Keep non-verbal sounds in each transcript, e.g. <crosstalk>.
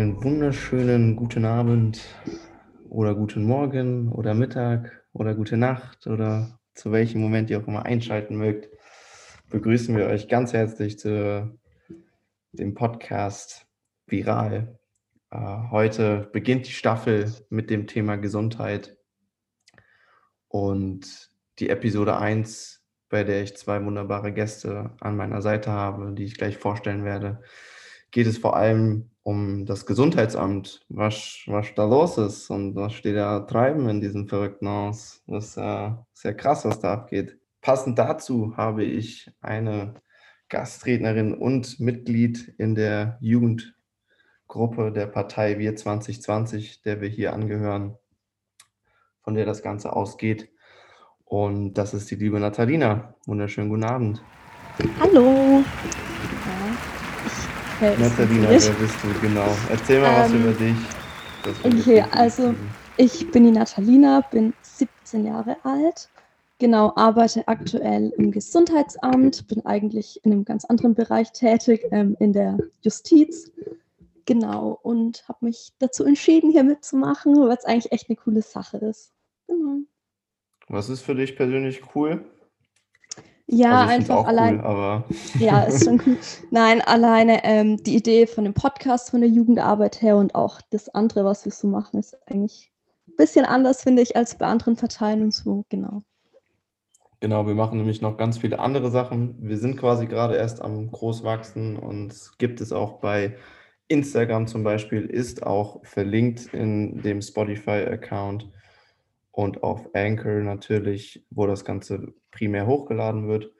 einen wunderschönen guten Abend oder guten Morgen oder Mittag oder gute Nacht oder zu welchem Moment ihr auch immer einschalten mögt. Begrüßen wir euch ganz herzlich zu dem Podcast Viral. Äh, heute beginnt die Staffel mit dem Thema Gesundheit und die Episode 1, bei der ich zwei wunderbare Gäste an meiner Seite habe, die ich gleich vorstellen werde, geht es vor allem um das Gesundheitsamt, was, was da los ist und was steht da treiben in diesem verrückten Haus. Das ist äh, sehr krass, was da abgeht. Passend dazu habe ich eine Gastrednerin und Mitglied in der Jugendgruppe der Partei Wir 2020, der wir hier angehören, von der das Ganze ausgeht. Und das ist die liebe Natalina. Wunderschönen guten Abend. Hallo. Ja, Natalina, wer bist du? Genau. Erzähl mal ähm, was über dich. Okay, also ich bin die Natalina, bin 17 Jahre alt. Genau, arbeite aktuell im Gesundheitsamt, bin eigentlich in einem ganz anderen Bereich tätig, ähm, in der Justiz. Genau, und habe mich dazu entschieden, hier mitzumachen, weil es eigentlich echt eine coole Sache ist. Genau. Was ist für dich persönlich cool? Ja, also einfach allein. Cool, ja, <laughs> ist schon cool. Nein, alleine ähm, die Idee von dem Podcast, von der Jugendarbeit her und auch das andere, was wir so machen, ist eigentlich ein bisschen anders, finde ich, als bei anderen Parteien und so, genau. Genau, wir machen nämlich noch ganz viele andere Sachen. Wir sind quasi gerade erst am Großwachsen und gibt es auch bei Instagram zum Beispiel, ist auch verlinkt in dem Spotify-Account und auf Anchor natürlich, wo das Ganze primär hochgeladen wird.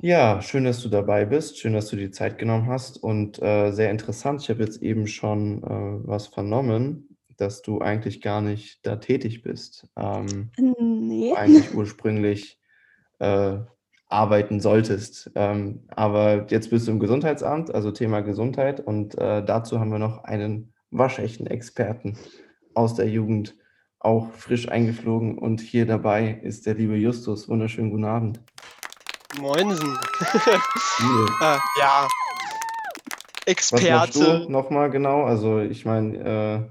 Ja, schön, dass du dabei bist. Schön, dass du die Zeit genommen hast und äh, sehr interessant. Ich habe jetzt eben schon äh, was vernommen, dass du eigentlich gar nicht da tätig bist. Ähm, nee. Eigentlich ursprünglich äh, arbeiten solltest. Ähm, aber jetzt bist du im Gesundheitsamt, also Thema Gesundheit. Und äh, dazu haben wir noch einen waschechten Experten aus der Jugend auch frisch eingeflogen und hier dabei ist der liebe Justus. Wunderschönen guten Abend. Moinsen. äh, <laughs> ja. Experte. Was machst du nochmal genau? Also ich meine,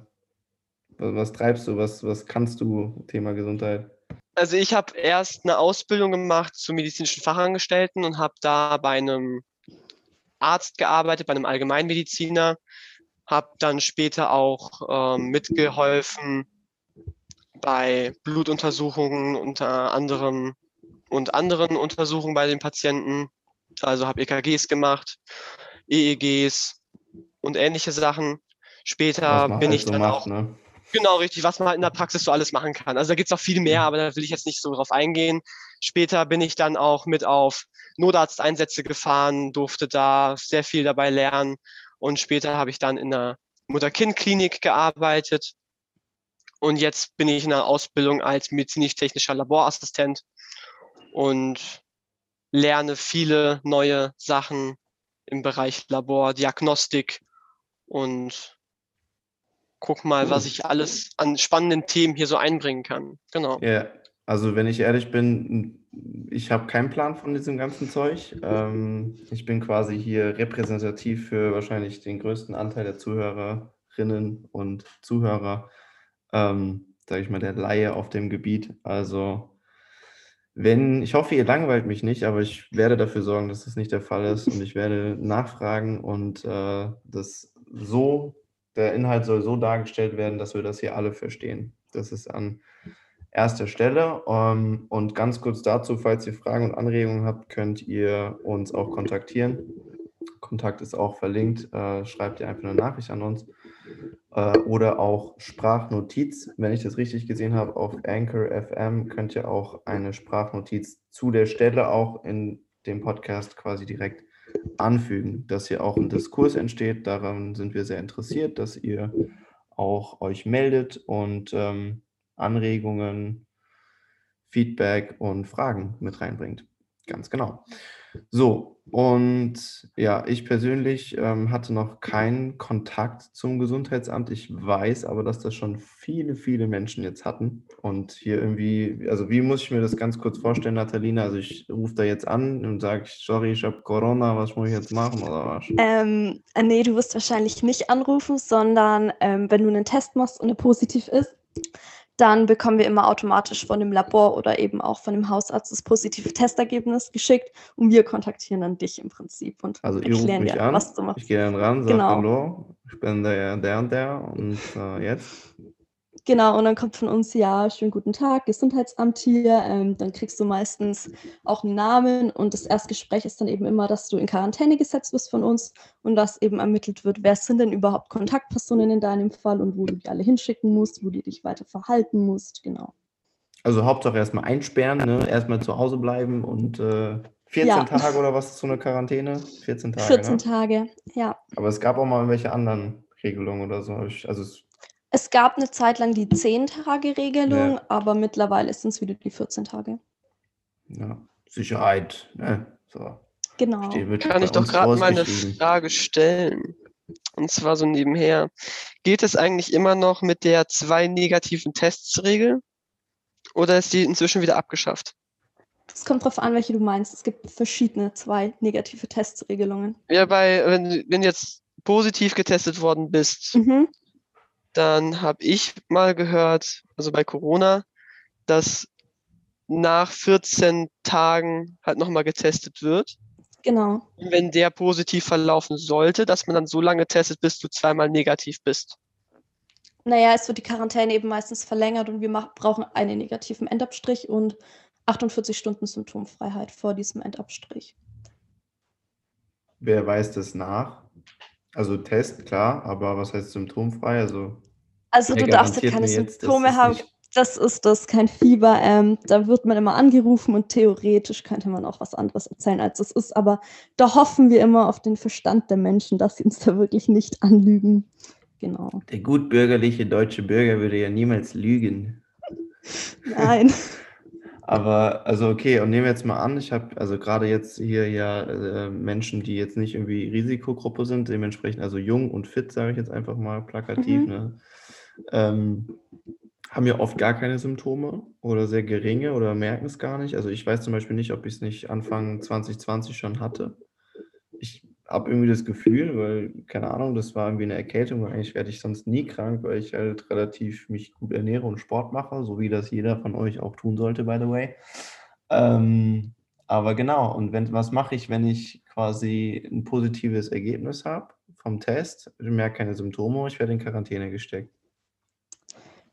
äh, was treibst du, was, was kannst du, Thema Gesundheit? Also ich habe erst eine Ausbildung gemacht zum medizinischen Fachangestellten und habe da bei einem Arzt gearbeitet, bei einem Allgemeinmediziner, habe dann später auch ähm, mitgeholfen, bei Blutuntersuchungen unter anderem und anderen Untersuchungen bei den Patienten. Also habe EKGs gemacht, EEGs und ähnliche Sachen. Später bin halt ich so dann macht, auch. Ne? Genau, richtig, was man halt in der Praxis so alles machen kann. Also da gibt es auch viel mehr, aber da will ich jetzt nicht so drauf eingehen. Später bin ich dann auch mit auf Notarzteinsätze gefahren, durfte da sehr viel dabei lernen. Und später habe ich dann in der Mutter-Kind-Klinik gearbeitet und jetzt bin ich in der Ausbildung als medizinisch-technischer Laborassistent und lerne viele neue Sachen im Bereich Labor, Diagnostik und guck mal, was ich alles an spannenden Themen hier so einbringen kann. Genau. Ja, also wenn ich ehrlich bin, ich habe keinen Plan von diesem ganzen Zeug. Ähm, ich bin quasi hier repräsentativ für wahrscheinlich den größten Anteil der Zuhörerinnen und Zuhörer ähm, sage ich mal, der Laie auf dem Gebiet. Also wenn, ich hoffe, ihr langweilt mich nicht, aber ich werde dafür sorgen, dass das nicht der Fall ist und ich werde <laughs> nachfragen und äh, das so, der Inhalt soll so dargestellt werden, dass wir das hier alle verstehen. Das ist an erster Stelle. Um, ähm, und ganz kurz dazu, falls ihr Fragen und Anregungen habt, könnt ihr uns auch kontaktieren. Kontakt ist auch verlinkt. Äh, schreibt ihr einfach eine Nachricht an uns äh, oder auch Sprachnotiz. Wenn ich das richtig gesehen habe, auf Anchor FM könnt ihr auch eine Sprachnotiz zu der Stelle auch in dem Podcast quasi direkt anfügen, dass hier auch ein Diskurs entsteht. Daran sind wir sehr interessiert, dass ihr auch euch meldet und ähm, Anregungen, Feedback und Fragen mit reinbringt. Ganz genau. So, und ja, ich persönlich ähm, hatte noch keinen Kontakt zum Gesundheitsamt. Ich weiß aber, dass das schon viele, viele Menschen jetzt hatten. Und hier irgendwie, also wie muss ich mir das ganz kurz vorstellen, Natalina? Also ich rufe da jetzt an und sage, sorry, ich habe Corona, was muss ich jetzt machen oder was? Ähm, äh, nee, du wirst wahrscheinlich nicht anrufen, sondern ähm, wenn du einen Test machst und er positiv ist, dann bekommen wir immer automatisch von dem Labor oder eben auch von dem Hausarzt das positive Testergebnis geschickt und wir kontaktieren dann dich im Prinzip und also erklären dir, an, was du machst. Ich gehe dann ran, sage genau. Hallo, ich bin der, der und der und äh, jetzt? Genau, und dann kommt von uns, ja, schönen guten Tag, Gesundheitsamt hier. Ähm, dann kriegst du meistens auch einen Namen und das Erstgespräch ist dann eben immer, dass du in Quarantäne gesetzt wirst von uns und dass eben ermittelt wird, wer sind denn überhaupt Kontaktpersonen in deinem Fall und wo du die alle hinschicken musst, wo du dich weiter verhalten musst, genau. Also Hauptsache erstmal einsperren, ne? erstmal zu Hause bleiben und äh, 14 ja. Tage oder was ist so eine Quarantäne? 14 Tage. 14 ne? Tage, ja. Aber es gab auch mal welche anderen Regelungen oder so. Also es es gab eine Zeit lang die 10-Tage-Regelung, ja. aber mittlerweile sind es wieder die 14 Tage. Ja, Sicherheit. Ne? So. Genau. Kann ich doch gerade mal eine Frage stellen. Und zwar so nebenher. Geht es eigentlich immer noch mit der zwei negativen Tests-Regel? Oder ist die inzwischen wieder abgeschafft? Es kommt darauf an, welche du meinst. Es gibt verschiedene zwei negative Testregelungen. Ja, bei, wenn, wenn jetzt positiv getestet worden bist, mhm dann habe ich mal gehört, also bei Corona, dass nach 14 Tagen halt nochmal getestet wird. Genau. Und wenn der positiv verlaufen sollte, dass man dann so lange testet, bis du zweimal negativ bist. Naja, es wird die Quarantäne eben meistens verlängert und wir brauchen einen negativen Endabstrich und 48 Stunden Symptomfreiheit vor diesem Endabstrich. Wer weiß das nach? Also Test, klar, aber was heißt symptomfrei? Also, also du darfst ja keine Symptome haben. Das ist das, kein Fieber. Ähm, da wird man immer angerufen und theoretisch könnte man auch was anderes erzählen, als es ist. Aber da hoffen wir immer auf den Verstand der Menschen, dass sie uns da wirklich nicht anlügen. Genau. Der gutbürgerliche deutsche Bürger würde ja niemals lügen. Nein. <laughs> Aber also okay, und nehmen wir jetzt mal an, ich habe also gerade jetzt hier ja äh, Menschen, die jetzt nicht irgendwie Risikogruppe sind, dementsprechend also jung und fit, sage ich jetzt einfach mal plakativ, mhm. ne? ähm, haben ja oft gar keine Symptome oder sehr geringe oder merken es gar nicht. Also ich weiß zum Beispiel nicht, ob ich es nicht Anfang 2020 schon hatte. Habe irgendwie das Gefühl, weil, keine Ahnung, das war irgendwie eine Erkältung, weil eigentlich werde ich sonst nie krank, weil ich halt relativ mich gut ernähre und Sport mache, so wie das jeder von euch auch tun sollte, by the way. Ähm, aber genau, und wenn, was mache ich, wenn ich quasi ein positives Ergebnis habe vom Test? Ich merke keine Symptome, ich werde in Quarantäne gesteckt.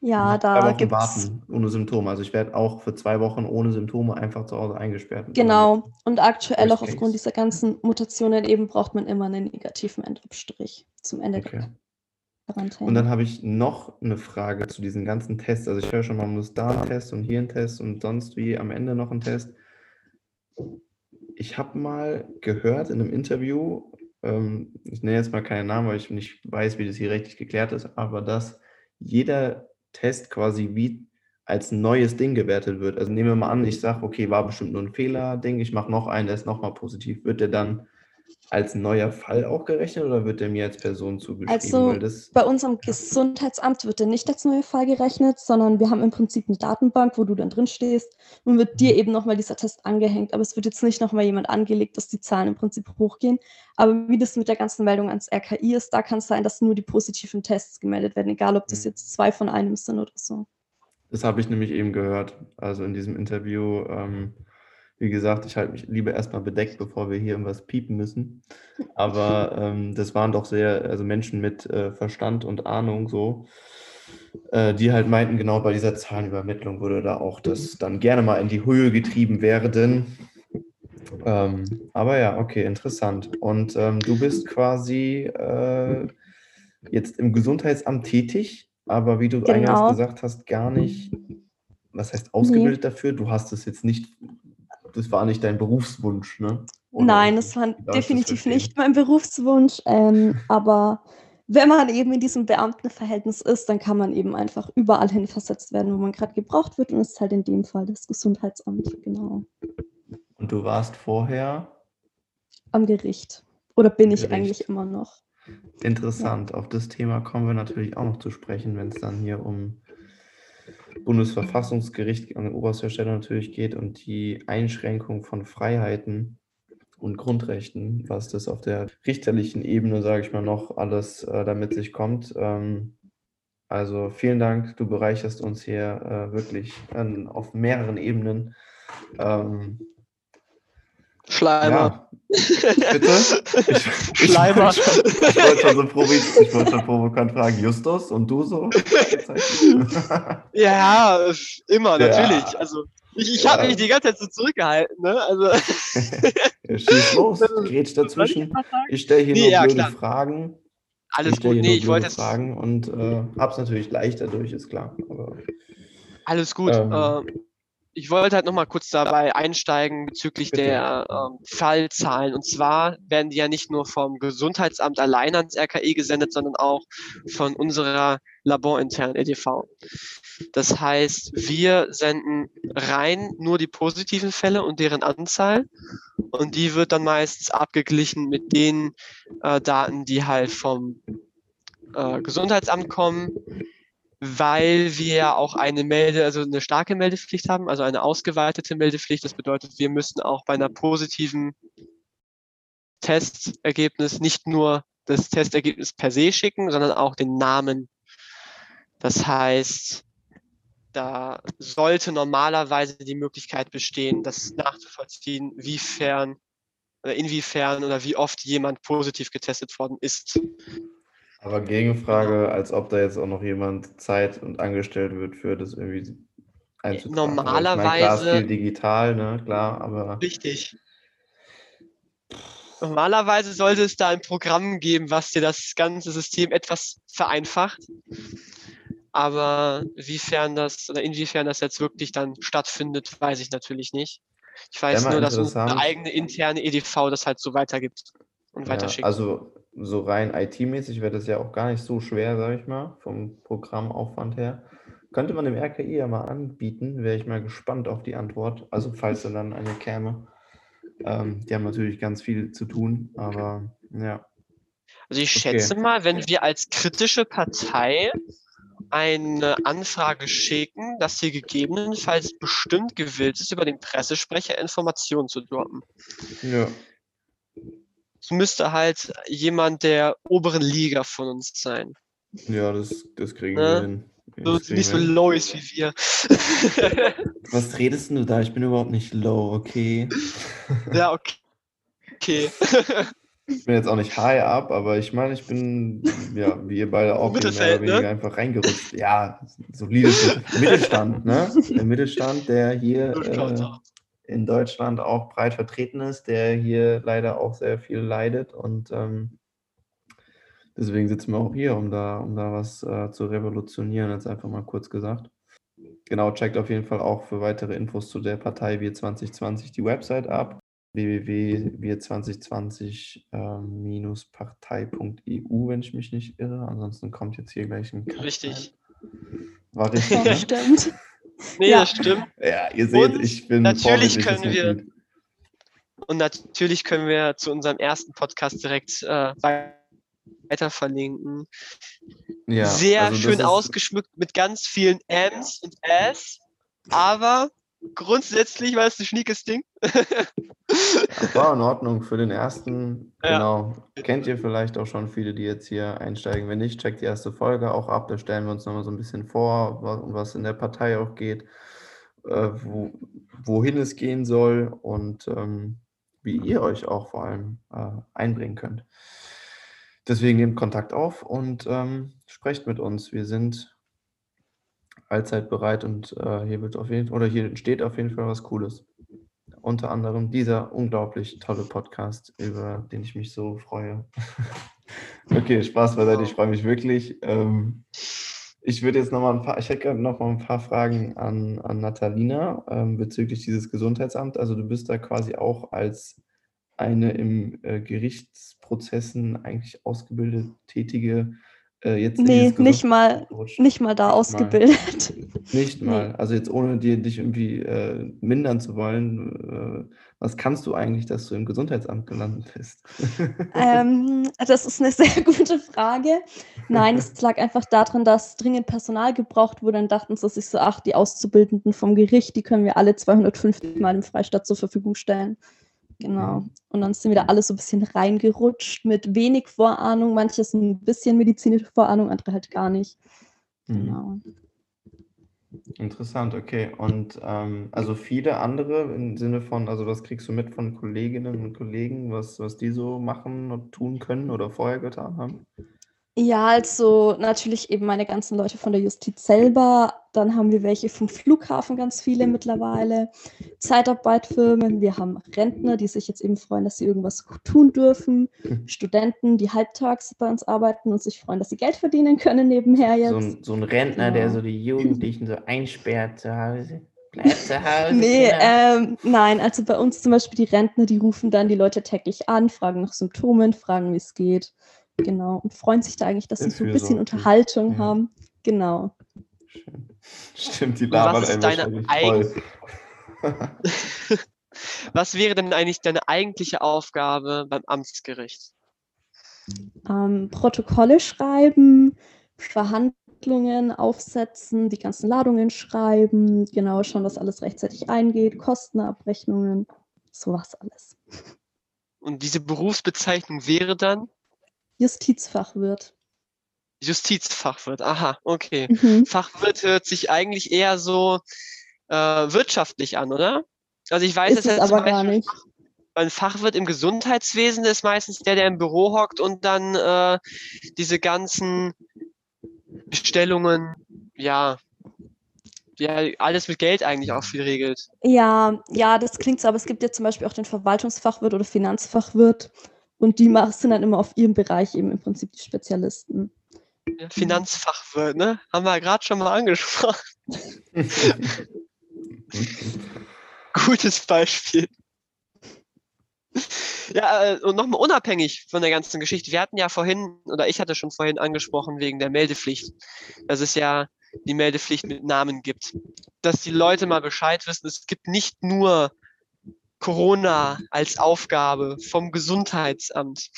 Ja, da gibt es. ohne Symptome. Also ich werde auch für zwei Wochen ohne Symptome einfach zu Hause eingesperrt. Genau. Und aktuell auch aufgrund dieser ganzen Mutationen eben braucht man immer einen negativen Endabstrich zum Ende okay. der Quarantäne. Und dann habe ich noch eine Frage zu diesen ganzen Tests. Also ich höre schon, man muss da einen Test und hier einen Test und sonst wie am Ende noch einen Test. Ich habe mal gehört in einem Interview, ähm, ich nenne jetzt mal keinen Namen, weil ich nicht weiß, wie das hier rechtlich geklärt ist, aber dass jeder Test quasi wie als neues Ding gewertet wird. Also nehmen wir mal an, ich sage, okay, war bestimmt nur ein Fehler-Ding, ich mache noch einen, der ist nochmal positiv. Wird der dann als neuer Fall auch gerechnet oder wird der mir als Person zugeschrieben? Also bei unserem Gesundheitsamt wird der nicht als neuer Fall gerechnet, sondern wir haben im Prinzip eine Datenbank, wo du dann drin stehst und wird dir mhm. eben nochmal dieser Test angehängt. Aber es wird jetzt nicht nochmal jemand angelegt, dass die Zahlen im Prinzip hochgehen. Aber wie das mit der ganzen Meldung ans RKI ist, da kann es sein, dass nur die positiven Tests gemeldet werden, egal ob das mhm. jetzt zwei von einem sind oder so. Das habe ich nämlich eben gehört, also in diesem Interview. Ähm, wie gesagt, ich halte mich lieber erstmal bedeckt, bevor wir hier irgendwas piepen müssen. <laughs> Aber ähm, das waren doch sehr, also Menschen mit äh, Verstand und Ahnung so, äh, die halt meinten, genau bei dieser Zahlenübermittlung würde da auch das dann gerne mal in die Höhe getrieben werden. Ähm, aber ja, okay, interessant. Und ähm, du bist quasi äh, jetzt im Gesundheitsamt tätig, aber wie du genau. eingangs gesagt hast, gar nicht, was heißt ausgebildet nee. dafür? Du hast es jetzt nicht das war nicht dein Berufswunsch, ne? Oder Nein, das war definitiv das nicht mein Berufswunsch. Ähm, aber wenn man eben in diesem Beamtenverhältnis ist, dann kann man eben einfach überall hin versetzt werden, wo man gerade gebraucht wird. Und das ist halt in dem Fall das Gesundheitsamt, genau. Und du warst vorher am Gericht. Oder bin ich Gericht. eigentlich immer noch. Interessant. Auf das Thema kommen wir natürlich auch noch zu sprechen, wenn es dann hier um Bundesverfassungsgericht an oberster Stelle natürlich geht und die Einschränkung von Freiheiten und Grundrechten, was das auf der richterlichen Ebene, sage ich mal, noch alles äh, damit sich kommt. Ähm, also vielen Dank, du bereicherst uns hier äh, wirklich an, auf mehreren Ebenen. Ähm, Schleimer. Ja. Bitte? Ich, Schleimer. <laughs> Ich, ich, ich wollte schon so provo ich wollte schon provokant fragen, Justus und du so? ja, immer, Ja. natürlich. Also ich, ich habe Ja. mich die ganze Zeit so zurückgehalten, ne? Also <laughs> Schieß los, <laughs> grätsch dazwischen. Ich stelle hier Nee, nur ja, blöde klar. Fragen. ich alles stelle gut. Nee, ich wollte Fragen und äh, hab's natürlich leicht dadurch, ist klar. Aber Alles gut. Ähm, Ähm, ich wollte halt nochmal kurz dabei einsteigen bezüglich Bitte. der ähm, Fallzahlen. Und zwar werden die ja nicht nur vom Gesundheitsamt allein ans RKI gesendet, sondern auch von unserer laborinternen EDV. Das heißt, wir senden rein nur die positiven Fälle und deren Anzahl. Und die wird dann meistens abgeglichen mit den äh, Daten, die halt vom äh, Gesundheitsamt kommen, weil wir auch eine Melde, also eine starke Meldepflicht haben, also eine ausgeweitete Meldepflicht. Das bedeutet, wir müssen auch bei einer positiven Testergebnis nicht nur das Testergebnis per se schicken, sondern auch den Namen. Das heißt, da sollte normalerweise die Möglichkeit bestehen, das nachzuvollziehen, wiefern oder inwiefern oder wie oft jemand positiv getestet worden ist. Aber Gegenfrage, als ob da jetzt auch noch jemand Zeit und angestellt wird für das irgendwie einzutragen. Also ich meine, klar, Normalerweise- viel digital, ne, klar, aber Richtig. Normalerweise sollte es da ein Programm geben, was dir das ganze System etwas vereinfacht. Aber wiefern das oder inwiefern das jetzt wirklich dann stattfindet, weiß ich natürlich nicht. Ich weiß nur, dass unsere interessant. eigene interne EDV das halt so weitergibt und ja, weiterschickt. also so rein IT-mäßig wäre das ja auch gar nicht so schwer, sage ich mal, vom Programmaufwand her. Könnte man dem RKI ja mal anbieten, wäre ich mal gespannt auf die Antwort. Also falls da dann eine käme. Ähm, die haben natürlich ganz viel zu tun, aber ja. Also ich Okay. schätze mal, wenn wir als kritische Partei eine Anfrage schicken, dass sie gegebenenfalls bestimmt gewillt ist, über den Pressesprecher Informationen zu droppen. Ja, müsste halt jemand der oberen Liga von uns sein. ja das, das kriegen Ne? wir hin. So, nicht so low ist wie wir. <laughs> Was redest du da? Ich bin überhaupt nicht low, okay? <laughs> ja, okay. Okay. Ich bin jetzt auch nicht high up, aber ich meine, ich bin, ja, wie ihr beide auch, mehr oder weniger ne? einfach reingerutscht. Ja, solides Mittel- Mittelstand, ne? <laughs> Der Mittelstand, der hier äh, in Deutschland auch breit vertreten ist, der hier leider auch sehr viel leidet und ähm, deswegen sitzen wir auch hier, um da, um da was äh, zu revolutionieren, jetzt einfach mal kurz gesagt. Genau, checkt auf jeden Fall auch für weitere Infos zu der Partei Wir 2020 die Website ab www.wir2020-partei.eu, wenn ich mich nicht irre. Ansonsten kommt jetzt hier gleich ein Richtig. rein. War richtig, <laughs> ne? stimmt. Nee, Ja. das stimmt. Ja, ihr seht, Und ich bin natürlich können wir-. Und natürlich können wir zu unserem ersten Podcast direkt äh, weiter verlinken. Ja, Sehr also schön ausgeschmückt mit ganz vielen M's und S, aber grundsätzlich war es ein schniekes Ding. Das war in Ordnung für den ersten. Ja. Genau. Kennt ihr vielleicht auch schon viele, die jetzt hier einsteigen? Wenn nicht, checkt die erste Folge auch ab. Da stellen wir uns nochmal so ein bisschen vor, um was in der Partei auch geht, äh, wo, wohin es gehen soll und ähm, wie ihr euch auch vor allem äh, einbringen könnt. Deswegen nehmt Kontakt auf und ähm, sprecht mit uns. Wir sind allzeit bereit und äh, hier wird auf jeden oder hier entsteht auf jeden Fall was Cooles. Unter anderem dieser unglaublich tolle Podcast, über den ich mich so freue. <laughs> okay, Spaß beiseite, ich freue mich wirklich. Ähm, ich würde jetzt nochmal ein paar, ich hätte noch mal ein paar Fragen an, an Natalina ähm, bezüglich dieses Gesundheitsamt. Also du bist da quasi auch als eine im äh, Gerichtsprozessen eigentlich ausgebildete tätige äh, jetzt nee, nicht mal, nicht mal da ausgebildet. Nicht mal. <laughs> Nee. Also jetzt ohne dir, dich irgendwie äh, mindern zu wollen, äh, was kannst du eigentlich, dass du im Gesundheitsamt gelandet bist? <laughs> ähm, das ist eine <laughs> sehr gute Frage. Nein, es lag einfach daran, dass dringend Personal gebraucht wurde. Dann dachten sie sich so, ach, die Auszubildenden vom Gericht, die können wir alle 250 Mal im Freistaat zur Verfügung stellen. Genau. Mhm. Und dann sind wir da alle so ein bisschen reingerutscht mit wenig Vorahnung, manches ein bisschen medizinische Vorahnung, andere halt gar nicht. Mhm. Genau. Interessant, okay. Und ähm, also viele andere im Sinne von, also was kriegst du mit von Kolleginnen und Kollegen, was, was die so machen und tun können oder vorher getan haben? Ja, also natürlich eben meine ganzen Leute von der Justiz selber. Dann haben wir welche vom Flughafen, ganz viele mittlerweile. Zeitarbeitfirmen. Wir haben Rentner, die sich jetzt eben freuen, dass sie irgendwas tun dürfen. Mhm. Studenten, die halbtags bei uns arbeiten und sich freuen, dass sie Geld verdienen können nebenher jetzt. So ein, so ein Rentner, ja. der so die Jugendlichen so einsperrt zu Hause. Bleib zu <laughs> Hause. nee, ähm, nein, also bei uns zum Beispiel die Rentner, die rufen dann die Leute täglich an, fragen nach Symptomen, fragen, wie es geht. Genau. Und freuen sich da eigentlich, dass sie so ein bisschen Unterhaltung ja. haben. Genau. Stimmt, die labern was ist deine eigen... <laughs> Was wäre denn eigentlich deine eigentliche Aufgabe beim Amtsgericht? Ähm, Protokolle schreiben, Verhandlungen aufsetzen, die ganzen Ladungen schreiben, genau schauen, dass alles rechtzeitig eingeht, Kostenabrechnungen, sowas alles. Und diese Berufsbezeichnung wäre dann? Justizfachwirt. Justizfachwirt, aha, okay. Mhm. Fachwirt hört sich eigentlich eher so äh, wirtschaftlich an, oder? Also ich weiß ist es aber gar nicht. Ein Fachwirt im Gesundheitswesen ist meistens der, der im Büro hockt und dann äh, diese ganzen Bestellungen, ja, ja, alles mit Geld eigentlich auch viel regelt. Ja, ja, das klingt so, aber es gibt ja zum Beispiel auch den Verwaltungsfachwirt oder Finanzfachwirt. Und die sind dann immer auf ihrem Bereich eben im Prinzip die Spezialisten. Finanzfachwirt, ne? Haben wir ja gerade schon mal angesprochen. <laughs> Gutes Beispiel. Ja, äh, und nochmal unabhängig von der ganzen Geschichte. Wir hatten ja vorhin, oder ich hatte schon vorhin angesprochen, wegen der Meldepflicht, dass es ja die Meldepflicht mit Namen gibt. Dass die Leute mal Bescheid wissen, es gibt nicht nur Corona als Aufgabe vom Gesundheitsamt.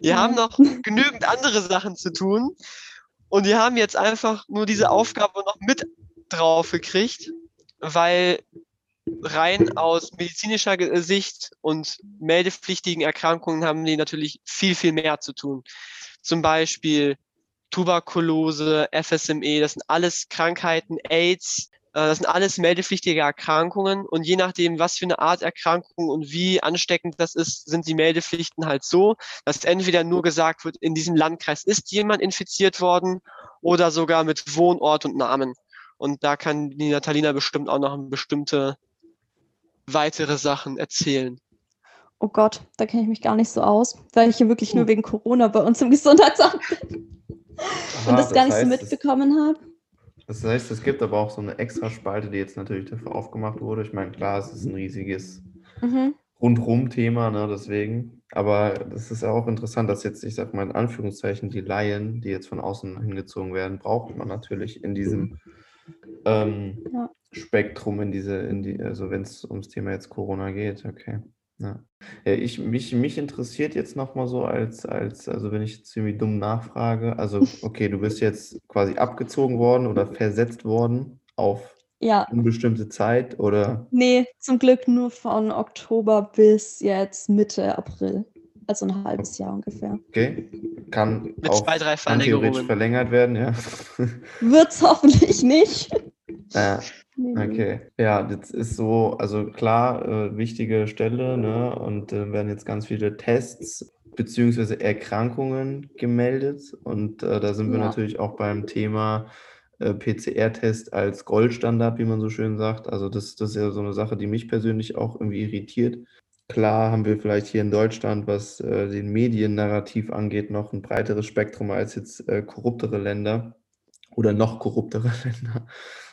Wir haben noch genügend andere Sachen zu tun und wir haben jetzt einfach nur diese Aufgabe noch mit drauf gekriegt, weil rein aus medizinischer Sicht und meldepflichtigen Erkrankungen haben die natürlich viel, viel mehr zu tun. Zum Beispiel Tuberkulose, FSME, das sind alles Krankheiten, AIDS, äh, das sind alles meldepflichtige Erkrankungen und je nachdem, was für eine Art Erkrankung und wie ansteckend das ist, sind die Meldepflichten halt so, dass entweder nur gesagt wird, in diesem Landkreis ist jemand infiziert worden oder sogar mit Wohnort und Namen. Und da kann die Natalina bestimmt auch noch bestimmte weitere Sachen erzählen. Oh Gott, da kenne ich mich gar nicht so aus, weil ich hier wirklich nur wegen Corona bei uns im Gesundheitsamt bin und das, das gar nicht so mitbekommen habe. Das heißt, es gibt aber auch so eine extra Spalte, die jetzt natürlich dafür aufgemacht wurde. Ich meine, klar, es ist ein riesiges mhm. Rundrum-Thema, ne, deswegen. Aber das ist auch interessant, dass jetzt, ich sag mal in Anführungszeichen, die Laien, die jetzt von außen hingezogen werden, braucht man natürlich in diesem ähm, ja. Spektrum, in diese, in die, also wenn es ums Thema jetzt Corona geht, okay. Ja. ja, ich, mich, mich interessiert jetzt nochmal so als, als, also wenn ich jetzt irgendwie dumm nachfrage, also <laughs> okay, du bist jetzt quasi abgezogen worden oder versetzt worden auf ja. unbestimmte Zeit oder? Nee, zum Glück nur von Oktober bis jetzt Mitte April. Also ein halbes Jahr ungefähr. Okay. Kann Mit auch zwei, drei theoretisch verlängert werden, ja. Wird's hoffentlich nicht. Ja. Okay, ja, das ist so, also klar, äh, wichtige Stelle, ne? Und äh, werden jetzt ganz viele Tests beziehungsweise Erkrankungen gemeldet. Und äh, da sind wir ja. natürlich auch beim Thema äh, PCR-Test als Goldstandard, wie man so schön sagt. Also das, das ist ja so eine Sache, die mich persönlich auch irgendwie irritiert. Klar haben wir vielleicht hier in Deutschland, was äh, den Mediennarrativ angeht, noch ein breiteres Spektrum als jetzt äh, korruptere Länder oder noch korruptere <laughs> Länder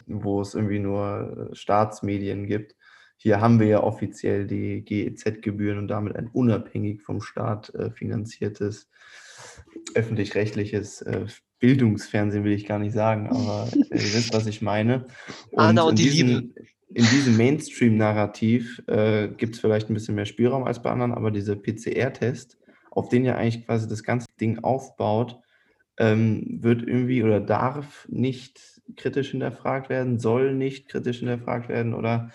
wo es irgendwie nur äh, Staatsmedien gibt. Hier haben wir ja offiziell die GEZ-Gebühren und damit ein unabhängig vom Staat äh, finanziertes öffentlich-rechtliches äh, Bildungsfernsehen, will ich gar nicht sagen, <laughs> aber ihr wisst, was ich meine. Und Anna und in, die diesem, Liebe. in diesem Mainstream-Narrativ äh, gibt es vielleicht ein bisschen mehr Spielraum als bei anderen, aber dieser PCR-Test, auf den ja eigentlich quasi das ganze Ding aufbaut, ähm, wird irgendwie oder darf nicht kritisch hinterfragt werden, soll nicht kritisch hinterfragt werden oder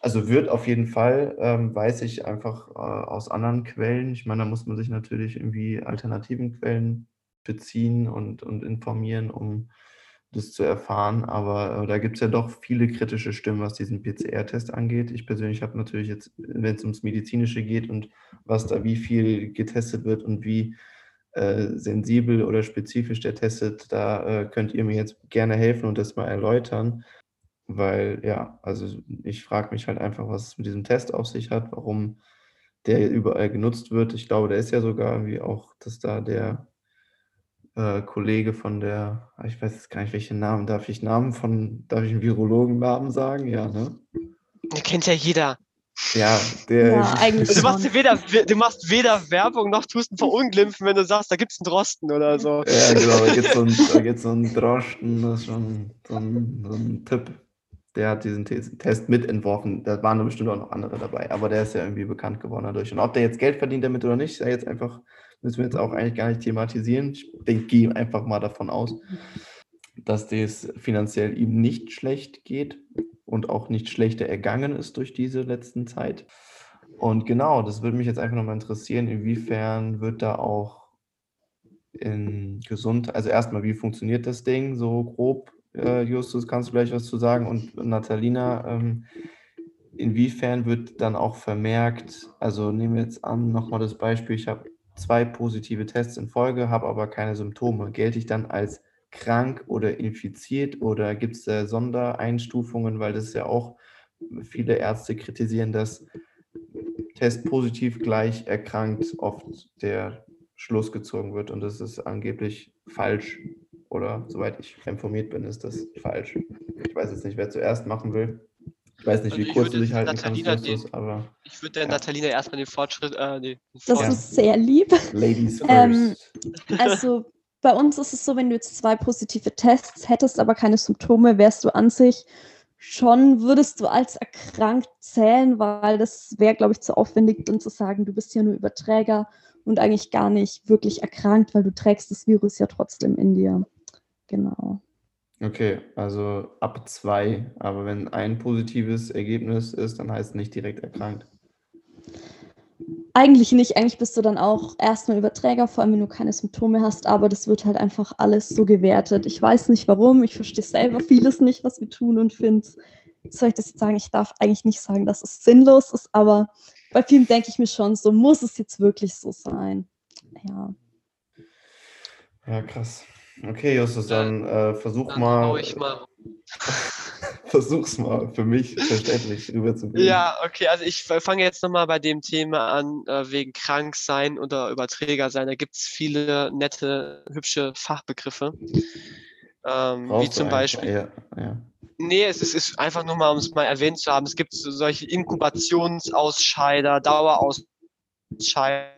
also wird auf jeden Fall, ähm, weiß ich einfach äh, aus anderen Quellen. Ich meine, da muss man sich natürlich irgendwie alternativen Quellen beziehen und, und informieren, um das zu erfahren. Aber äh, da gibt es ja doch viele kritische Stimmen, was diesen PCR-Test angeht. Ich persönlich habe natürlich jetzt, wenn es ums Medizinische geht und was da wie viel getestet wird und wie äh, sensibel oder spezifisch der testet, da äh, könnt ihr mir jetzt gerne helfen und das mal erläutern. Weil ja, also ich frage mich halt einfach, was es mit diesem Test auf sich hat, warum der überall genutzt wird. Ich glaube, der ist ja sogar irgendwie auch, dass da der äh, Kollege von der, ah, ich weiß jetzt gar nicht, welchen Namen, darf ich Namen von, darf ich einen Virologen-Namen sagen? Ja, ne? Den kennt ja jeder. Ja, der. Ja, eigentlich Du machst, weder, du machst weder Werbung noch tust einen verunglimpfen, <laughs> wenn du sagst, da gibt's einen Drosten oder so. Ja, genau, da gibt es so einen, da gibt's so einen <laughs> Drosten, das ist schon so ein, so ein Tipp. Der hat diesen Te- Test mitentworfen. Da waren da bestimmt auch noch andere dabei, aber der ist ja irgendwie bekannt geworden dadurch. Und ob der jetzt Geld verdient damit oder nicht, sei jetzt einfach, müssen wir jetzt auch eigentlich gar nicht thematisieren. Ich denke, gehe einfach mal davon aus, dass das finanziell ihm nicht schlecht geht und auch nicht schlechter ergangen ist durch diese letzten Zeit. Und genau, das würde mich jetzt einfach nochmal interessieren, inwiefern wird da auch in gesund, also erstmal, wie funktioniert das Ding so grob? Äh, Justus, kannst du gleich was zu sagen? Und Natalina, ähm, inwiefern wird dann auch vermerkt, also nehmen wir jetzt an, nochmal das Beispiel, ich habe zwei positive Tests in Folge, habe aber keine Symptome. Gelte ich dann als krank oder infiziert oder gibt es da Sondereinstufungen, weil das ja auch viele Ärzte kritisieren, dass Test positiv gleich erkrankt oft der Schluss gezogen wird und das ist angeblich falsch oder soweit ich informiert bin, ist das falsch. Ich weiß jetzt nicht, wer zuerst machen will. Ich weiß nicht, Also wie kurz du dich halten Natalina kannst, Justus, aber Ich würde der Ja. Natalina erstmal den Fortschritt, äh, den Das Vor- ist sehr lieb. Ladies first. Ähm, Also bei uns ist es so, wenn du jetzt zwei positive Tests hättest, aber keine Symptome, wärst du an sich schon, würdest du als erkrankt zählen, weil das wäre, glaube ich, zu aufwendig, dann zu sagen, du bist ja nur Überträger und eigentlich gar nicht wirklich erkrankt, weil du trägst das Virus ja trotzdem in dir. Genau. Okay, also ab zwei, aber wenn ein positives Ergebnis ist, dann heißt es nicht direkt erkrankt. Eigentlich nicht, eigentlich bist du dann auch erstmal Überträger, vor allem wenn du keine Symptome hast, aber das wird halt einfach alles so gewertet. Ich weiß nicht warum, ich verstehe selber vieles nicht, was wir tun und finde, soll ich das jetzt sagen, ich darf eigentlich nicht sagen, dass es sinnlos ist, aber bei vielen denke ich mir schon, so muss es jetzt wirklich so sein. Ja. Ja, krass. Okay, Justus, dann äh, versuch Dann mal, hau ich mal. <laughs> versuch's mal für mich verständlich rüberzubringen. Ja, okay, also ich fange jetzt nochmal bei dem Thema an, äh, wegen krank sein oder Überträger sein. Da gibt es viele nette, hübsche Fachbegriffe. Ähm, wie zum Beispiel. Ja, ja. Nee, es ist, ist einfach nur mal, um es mal erwähnt zu haben. Es gibt so solche Inkubationsausscheider, Dauerausscheider,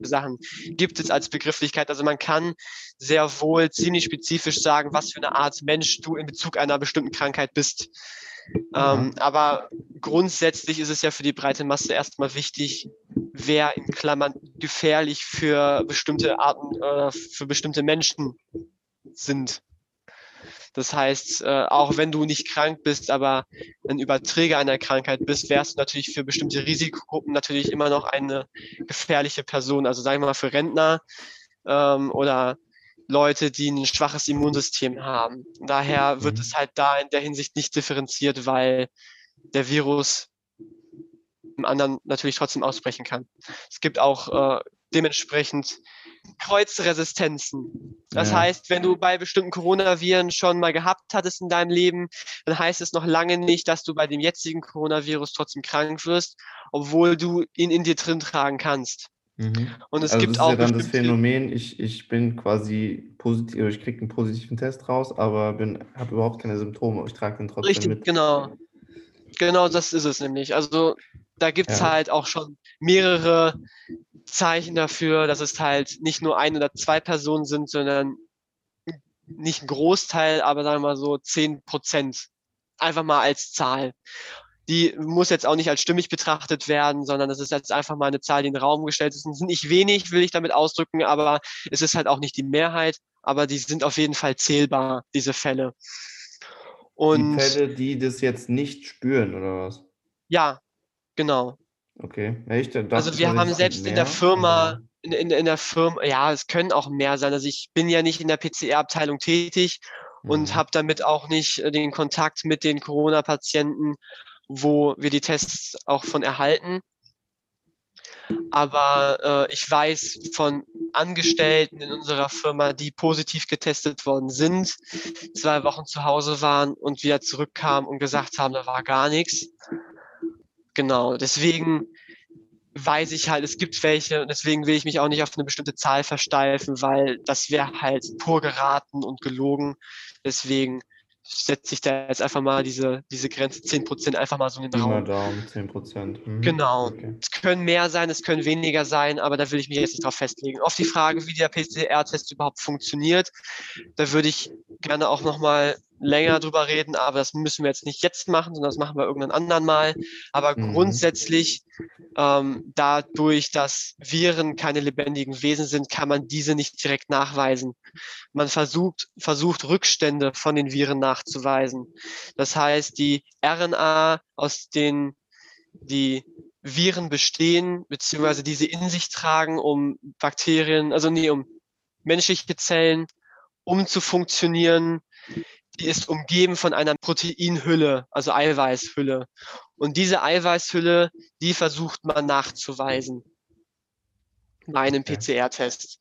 Sachen gibt es als Begrifflichkeit. Also man kann sehr wohl ziemlich spezifisch sagen, was für eine Art Mensch du in Bezug einer bestimmten Krankheit bist. Ähm, aber grundsätzlich ist es ja für die breite Masse erstmal wichtig, wer in Klammern gefährlich für bestimmte Arten, äh, für bestimmte Menschen sind. Das heißt, äh, auch wenn du nicht krank bist, aber ein Überträger einer Krankheit bist, wärst du natürlich für bestimmte Risikogruppen natürlich immer noch eine gefährliche Person. Also sagen wir mal für Rentner ähm, oder Leute, die ein schwaches Immunsystem haben. Daher wird Mhm. es halt da in der Hinsicht nicht differenziert, weil der Virus im anderen natürlich trotzdem ausbrechen kann. Es gibt auch äh, dementsprechend Kreuzresistenzen. Das Ja. heißt, wenn du bei bestimmten Coronaviren schon mal gehabt hattest in deinem Leben, dann heißt es noch lange nicht, dass du bei dem jetzigen Coronavirus trotzdem krank wirst, obwohl du ihn in dir drin tragen kannst. Mhm. Und es also gibt das ist auch ja dann das Phänomen, ich, ich bin quasi positiv, ich kriege einen positiven Test raus, aber habe überhaupt keine Symptome. Ich trage den trotzdem Richtig, mit. genau. Genau das ist es nämlich. Also da gibt es Ja. halt auch schon mehrere Zeichen dafür, dass es halt nicht nur ein oder zwei Personen sind, sondern nicht ein Großteil, aber sagen wir mal so 10 Prozent. Einfach mal als Zahl. Die muss jetzt auch nicht als stimmig betrachtet werden, sondern das ist jetzt einfach mal eine Zahl, die in den Raum gestellt ist. Es sind nicht wenig, will ich damit ausdrücken, aber es ist halt auch nicht die Mehrheit, aber die sind auf jeden Fall zählbar, diese Fälle. Und Die Fälle, die das jetzt nicht spüren, oder was? ja, genau. Okay. Dachte, Also wir haben selbst sind in der mehr, Firma, in, in, in der Firma, ja, es können auch mehr sein. Also ich bin ja nicht in der PCR-Abteilung tätig und Mhm. habe damit auch nicht äh, den Kontakt mit den Corona-Patienten, wo wir die Tests auch von erhalten. Aber äh, ich weiß von Angestellten in unserer Firma, die positiv getestet worden sind, zwei Wochen zu Hause waren und wieder zurückkamen und gesagt haben, da war gar nichts. Genau, deswegen weiß ich halt, es gibt welche und deswegen will ich mich auch nicht auf eine bestimmte Zahl versteifen, weil das wäre halt pur geraten und gelogen. Deswegen setze ich da jetzt einfach mal diese, diese Grenze 10% einfach mal so in den Raum. Daumen, 10 Prozent. Mhm. Genau. Okay. Es können mehr sein, es können weniger sein, aber da will ich mich jetzt nicht drauf festlegen. Auf die Frage, wie der PCR-Test überhaupt funktioniert, da würde ich gerne auch nochmal länger drüber reden, aber das müssen wir jetzt nicht jetzt machen, sondern das machen wir irgendwann anderen Mal. Aber Mhm. grundsätzlich, ähm, dadurch, dass Viren keine lebendigen Wesen sind, kann man diese nicht direkt nachweisen. Man versucht, versucht Rückstände von den Viren nachzuweisen. Das heißt, die RNA, aus denen die Viren bestehen, beziehungsweise diese in sich tragen, um Bakterien, also nee, um menschliche Zellen umzufunktionieren, die ist umgeben von einer Proteinhülle, also Eiweißhülle. Und diese Eiweißhülle, die versucht man nachzuweisen bei einem Okay. PCR-Test.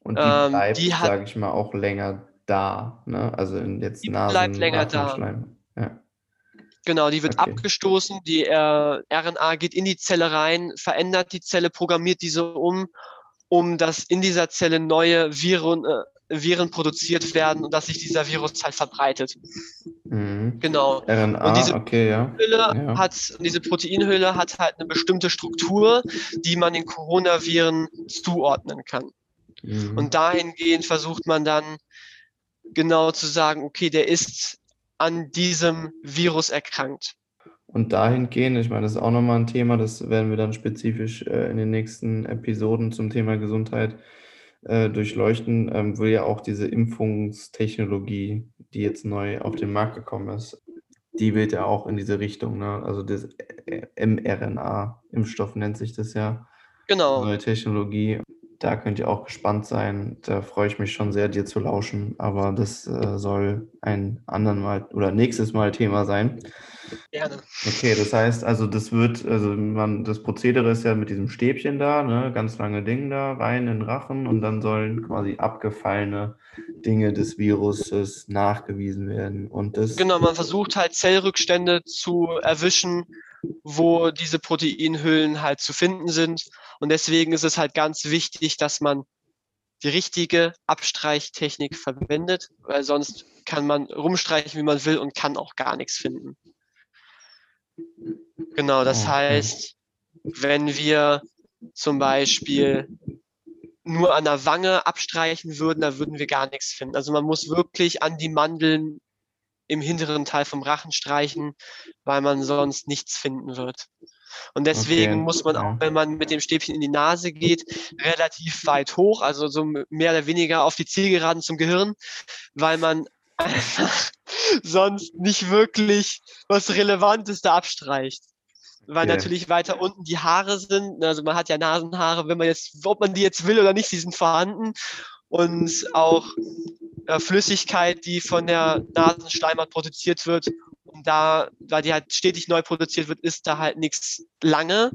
Und die Ähm, bleibt, sage ich mal, auch länger da. Ne? Also in jetzt Die Nasen, bleibt länger da. Ja. Genau, die wird Okay. abgestoßen, die äh, RNA geht in die Zelle rein, verändert die Zelle, programmiert diese um, um dass in dieser Zelle neue Viren, äh, Viren produziert werden und dass sich dieser Virus halt verbreitet. Mhm. Genau. RNA, Und diese okay, ja. Ja. hat, diese Proteinhülle hat halt eine bestimmte Struktur, die man den Coronaviren zuordnen kann. Mhm. Und dahingehend versucht man dann genau zu sagen, okay, der ist an diesem Virus erkrankt. Und dahingehend, ich meine, das ist auch nochmal ein Thema, das werden wir dann spezifisch äh, in den nächsten Episoden zum Thema Gesundheit äh, durchleuchten, ähm, will ja auch diese Impfungstechnologie, die jetzt neu auf den Markt gekommen ist, die wird ja auch in diese Richtung, ne? Also das mRNA-Impfstoff nennt sich das ja, Genau. neue Technologie. Da könnt ihr auch gespannt sein. Da freue ich mich schon sehr, dir zu lauschen. Aber das äh, soll ein anderen Mal oder nächstes Mal Thema sein. Gerne. Okay, das heißt, also das wird, also man, das Prozedere ist ja mit diesem Stäbchen da, ne, ganz lange Ding da, rein in den Rachen und dann sollen quasi abgefallene Dinge des Viruses nachgewiesen werden. Und das, Genau, man versucht halt Zellrückstände zu erwischen, wo diese Proteinhüllen halt zu finden sind. Und deswegen ist es halt ganz wichtig, dass man die richtige Abstreichtechnik verwendet, weil sonst kann man rumstreichen, wie man will und kann auch gar nichts finden. Genau, das heißt, wenn wir zum Beispiel nur an der Wange abstreichen würden, da würden wir gar nichts finden. Also man muss wirklich an die Mandeln im hinteren Teil vom Rachen streichen, weil man sonst nichts finden wird. Und deswegen Okay, muss man auch, wenn man mit dem Stäbchen in die Nase geht, relativ weit hoch, also so mehr oder weniger auf die Zielgeraden zum Gehirn, weil man <laughs> einfach sonst nicht wirklich was Relevantes da abstreicht. Weil Okay. natürlich weiter unten die Haare sind. Also man hat ja Nasenhaare, wenn man jetzt, ob man die jetzt will oder nicht, die sind vorhanden. Und auch äh, Flüssigkeit, die von der Nasenschleimhaut produziert wird. Und da, da die halt stetig neu produziert wird, ist da halt nichts lange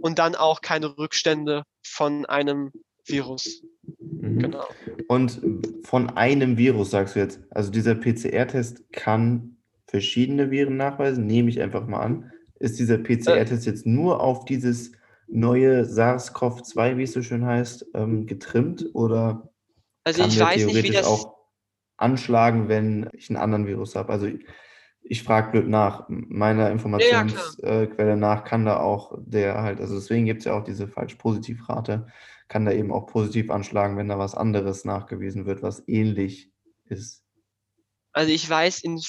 und dann auch keine Rückstände von einem Virus. Mhm. Genau. Und von einem Virus sagst du jetzt, also dieser PCR-Test kann verschiedene Viren nachweisen, nehme ich einfach mal an. Ist dieser PCR-Test jetzt nur auf dieses neue SARS-CoV-2, wie es so schön heißt, ähm, getrimmt oder Also kann ich weiß nicht, wie theoretisch das. auch anschlagen, wenn ich einen anderen Virus habe? Also ich frage blöd nach. Meiner Informationsquelle ja, ja, nach kann da auch der halt, also deswegen gibt es ja auch diese falsch-positiv-Rate, kann da eben auch positiv anschlagen, wenn da was anderes nachgewiesen wird, was ähnlich ist. Also ich weiß in,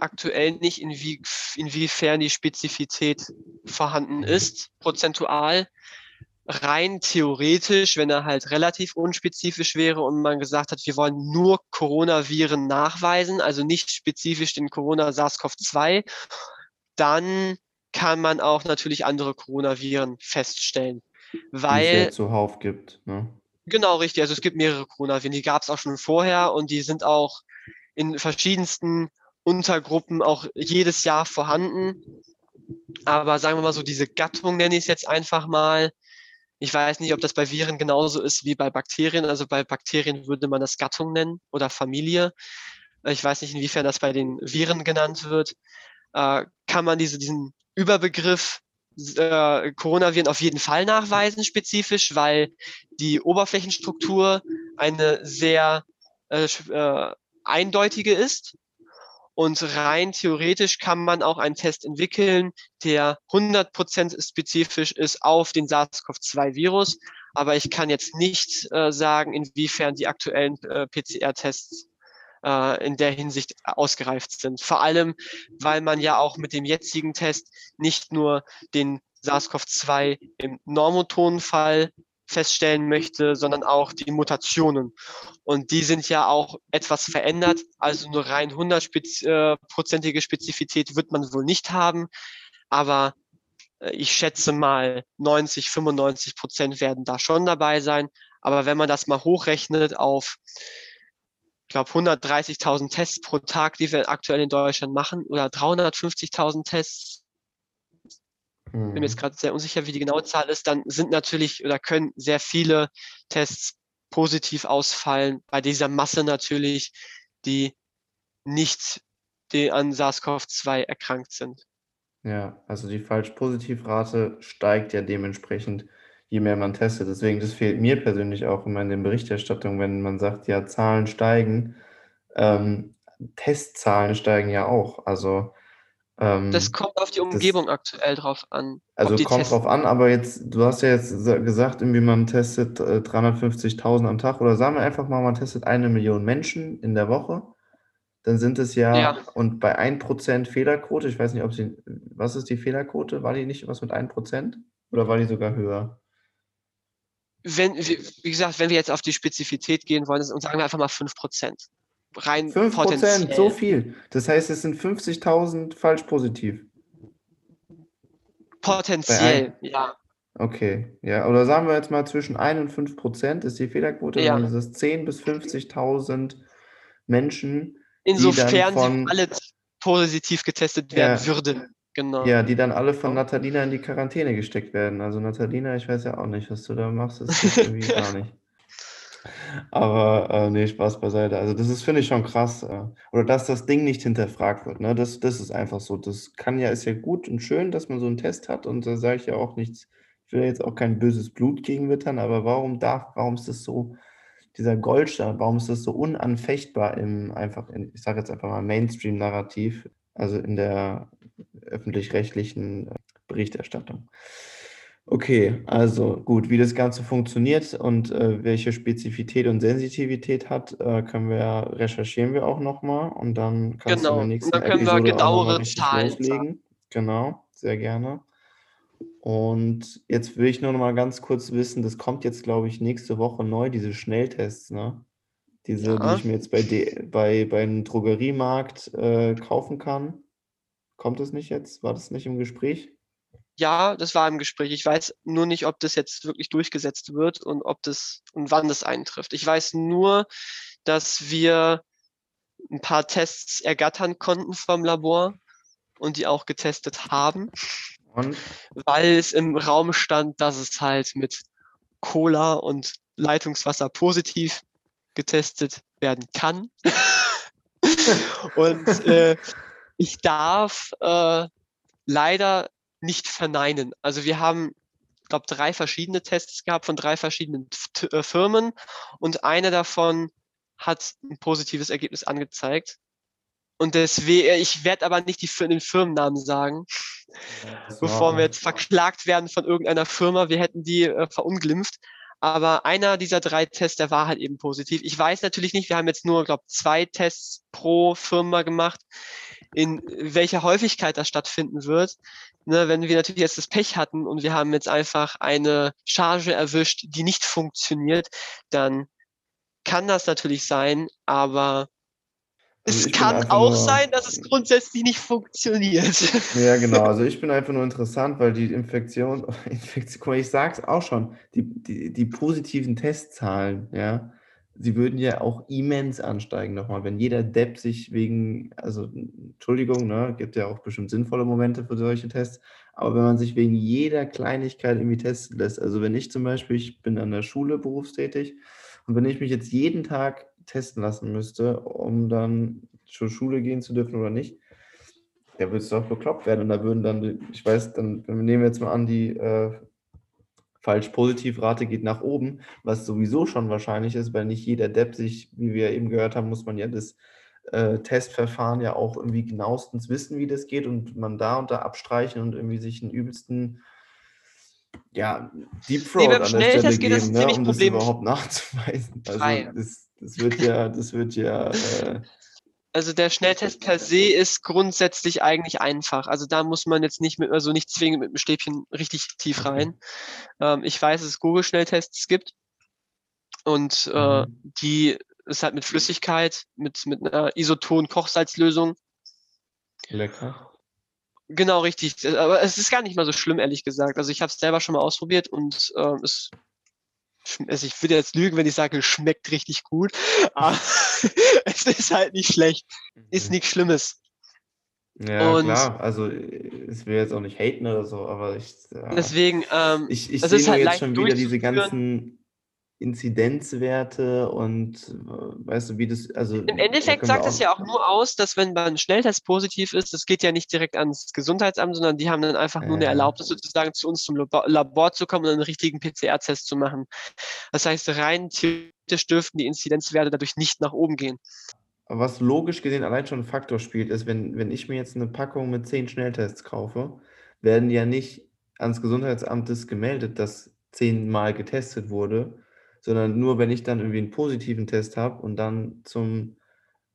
aktuell nicht, inwie, inwiefern die Spezifität vorhanden mhm. ist, prozentual rein theoretisch, wenn er halt relativ unspezifisch wäre und man gesagt hat, wir wollen nur Coronaviren nachweisen, also nicht spezifisch den Corona SARS-CoV-2, dann kann man auch natürlich andere Coronaviren feststellen. Weil es ja zuhauf gibt. Ne? Genau, richtig. Also es gibt mehrere Coronaviren, die gab es auch schon vorher und die sind auch in verschiedensten Untergruppen auch jedes Jahr vorhanden. Aber sagen wir mal so, diese Gattung nenne ich es jetzt einfach mal, ich weiß nicht, ob das bei Viren genauso ist wie bei Bakterien. Also bei Bakterien würde man das Gattung nennen oder Familie. Ich weiß nicht, inwiefern das bei den Viren genannt wird. Äh, kann man diese, diesen Überbegriff äh, Coronaviren auf jeden Fall nachweisen, spezifisch, weil die Oberflächenstruktur eine sehr äh, äh eindeutige ist. Und rein theoretisch kann man auch einen Test entwickeln, der 100% spezifisch ist auf den SARS-CoV-2-Virus. Aber ich kann jetzt nicht äh, sagen, inwiefern die aktuellen äh, PCR-Tests äh, in der Hinsicht ausgereift sind. Vor allem, weil man ja auch mit dem jetzigen Test nicht nur den SARS-CoV-2 im normotonen feststellen möchte, sondern auch die Mutationen. Und die sind ja auch etwas verändert. Also nur rein 100-prozentige äh, Spezifität wird man wohl nicht haben. Aber äh, ich schätze mal 90, 95 Prozent werden da schon dabei sein. Aber wenn man das mal hochrechnet auf, ich glaube, 130.000 Tests pro Tag, die wir aktuell in Deutschland machen, oder 350.000 Tests, bin mir jetzt mhm. gerade sehr unsicher, wie die genaue Zahl ist, dann sind natürlich oder können sehr viele Tests positiv ausfallen. Bei dieser Masse natürlich, die nicht die an SARS-CoV-2 erkrankt sind. Ja, also die Falsch-Positiv-Rate steigt ja dementsprechend, je mehr man testet. Deswegen, das fehlt mir persönlich auch immer in den Berichterstattungen, wenn man sagt, ja, Zahlen steigen. Ähm, Testzahlen steigen ja auch. Also ähm, das kommt auf die Umgebung das, aktuell drauf an. Also kommt testen. drauf an, aber jetzt, du hast ja jetzt gesagt, irgendwie man testet 350.000 äh, am Tag oder sagen wir einfach mal, man testet eine Million Menschen in der Woche. Dann sind es ja, ja. und bei 1% Fehlerquote, ich weiß nicht, ob sie, was ist die Fehlerquote? War die nicht was mit 1%? Oder war die sogar höher? Wenn, wie gesagt, wenn wir jetzt auf die Spezifität gehen wollen, und sagen wir einfach mal 5% rein 5 potenziell. so viel. Das heißt, es sind 50.000 falsch positiv. Potenziell, ja. Okay, ja. Oder sagen wir jetzt mal zwischen 1 und 5 Prozent ist die Fehlerquote, ja. dann ist es 10.000 bis 50.000 Menschen. Insofern von, alle positiv getestet werden ja, würden. Genau. Ja, die dann alle von Natalina in die Quarantäne gesteckt werden. Also Natalina, ich weiß ja auch nicht, was du da machst, das ist irgendwie <laughs> gar nicht. Aber äh, nee, Spaß beiseite. Also das ist, finde ich, schon krass. Äh, oder dass das Ding nicht hinterfragt wird. Ne? Das, das ist einfach so. Das kann ja, ist ja gut und schön, dass man so einen Test hat. Und da sage ich ja auch nichts, ich will jetzt auch kein böses Blut gegen wittern, aber warum darf, warum ist das so, dieser Goldstandard, warum ist das so unanfechtbar im einfach, in, ich sage jetzt einfach mal Mainstream-Narrativ, also in der öffentlich-rechtlichen äh, Berichterstattung? Okay, also gut, wie das Ganze funktioniert und äh, welche Spezifität und Sensitivität hat, äh, können wir recherchieren wir auch nochmal und dann kannst genau. du in der nächsten dann können Episode wir genauere Zahlen loslegen. Genau, sehr gerne. Und jetzt will ich nur noch mal ganz kurz wissen, das kommt jetzt, glaube ich, nächste Woche neu, diese Schnelltests, ne? Diese, ja. die ich mir jetzt bei, D bei, bei einem Drogeriemarkt äh, kaufen kann. Kommt das nicht jetzt? War das nicht im Gespräch? Ja, das war im Gespräch. Ich weiß nur nicht, ob das jetzt wirklich durchgesetzt wird und ob das und wann das eintrifft. Ich weiß nur, dass wir ein paar Tests ergattern konnten vom Labor und die auch getestet haben. Und? Weil es im Raum stand, dass es halt mit Cola und Leitungswasser positiv getestet werden kann. <laughs> und äh, ich darf äh, leider nicht verneinen. Also wir haben, glaube drei verschiedene Tests gehabt von drei verschiedenen äh, Firmen und eine davon hat ein positives Ergebnis angezeigt. Und deswegen, ich werde aber nicht die, den Firmennamen sagen, bevor wir jetzt verklagt werden von irgendeiner Firma. Wir hätten die äh, verunglimpft. Aber einer dieser drei Tests, der war halt eben positiv. Ich weiß natürlich nicht, wir haben jetzt nur, glaube zwei Tests pro Firma gemacht, in welcher Häufigkeit das stattfinden wird. Ne, wenn wir natürlich jetzt das Pech hatten und wir haben jetzt einfach eine Charge erwischt, die nicht funktioniert, dann kann das natürlich sein, aber also es kann auch sein, dass es grundsätzlich nicht funktioniert. Ja, <laughs> genau. Also ich bin einfach nur interessant, weil die <laughs> Infektion, Infektion ich sage es auch schon, die, die, die positiven Testzahlen, ja, sie würden ja auch immens ansteigen nochmal, wenn jeder Depp sich wegen, also Entschuldigung, ne, gibt ja auch bestimmt sinnvolle Momente für solche Tests, aber wenn man sich wegen jeder Kleinigkeit irgendwie testen lässt, also wenn ich zum Beispiel, ich bin an der Schule berufstätig und wenn ich mich jetzt jeden Tag testen lassen müsste, um dann zur Schule gehen zu dürfen oder nicht, der würde es doch bekloppt werden. Und da würden dann, ich weiß, dann wir nehmen jetzt mal an, die äh, Falsch-Positiv-Rate geht nach oben, was sowieso schon wahrscheinlich ist, weil nicht jeder Depp sich, wie wir eben gehört haben, muss man ja das äh, Testverfahren ja auch irgendwie genauestens wissen, wie das geht und man da und da abstreichen und irgendwie sich einen übelsten ja, Deep Fraud nee, an der Stelle geben, ne, um das überhaupt <laughs> nachzuweisen. Also das, das wird ja, das wird ja. Äh, also der Schnelltest per se ist grundsätzlich eigentlich einfach. Also da muss man jetzt nicht mit, also nicht zwingend mit dem Stäbchen richtig tief rein. Ähm, ich weiß, dass es Google-Schnelltests gibt und äh, mhm. die ist halt mit Flüssigkeit, mit, mit einer Isoton-Kochsalzlösung. Lecker. Genau, richtig. Aber es ist gar nicht mal so schlimm, ehrlich gesagt. Also ich habe es selber schon mal ausprobiert und äh, es also ich würde jetzt lügen, wenn ich sage, schmeckt richtig gut, aber <laughs> es ist halt nicht schlecht, ist mhm. nichts Schlimmes. Ja, und klar, also es will jetzt auch nicht haten oder so, aber ich. Ja, deswegen, ähm, ich, ich sehe halt jetzt schon wieder diese ganzen Inzidenzwerte und weißt du, wie das, also. Im Endeffekt sagt es ja auch nur aus, dass wenn man Schnelltest positiv ist, das geht ja nicht direkt ans Gesundheitsamt, sondern die haben dann einfach nur eine Erlaubnis sozusagen zu uns zum Labor zu kommen und einen richtigen PCR-Test zu machen. Das heißt, rein theoretisch dürften die Inzidenzwerte dadurch nicht nach oben gehen. Was logisch gesehen allein schon ein Faktor spielt, ist, wenn, wenn ich mir jetzt eine Packung mit zehn Schnelltests kaufe, werden ja nicht ans Gesundheitsamt gemeldet, dass zehnmal getestet wurde, sondern nur, wenn ich dann irgendwie einen positiven Test habe und dann zum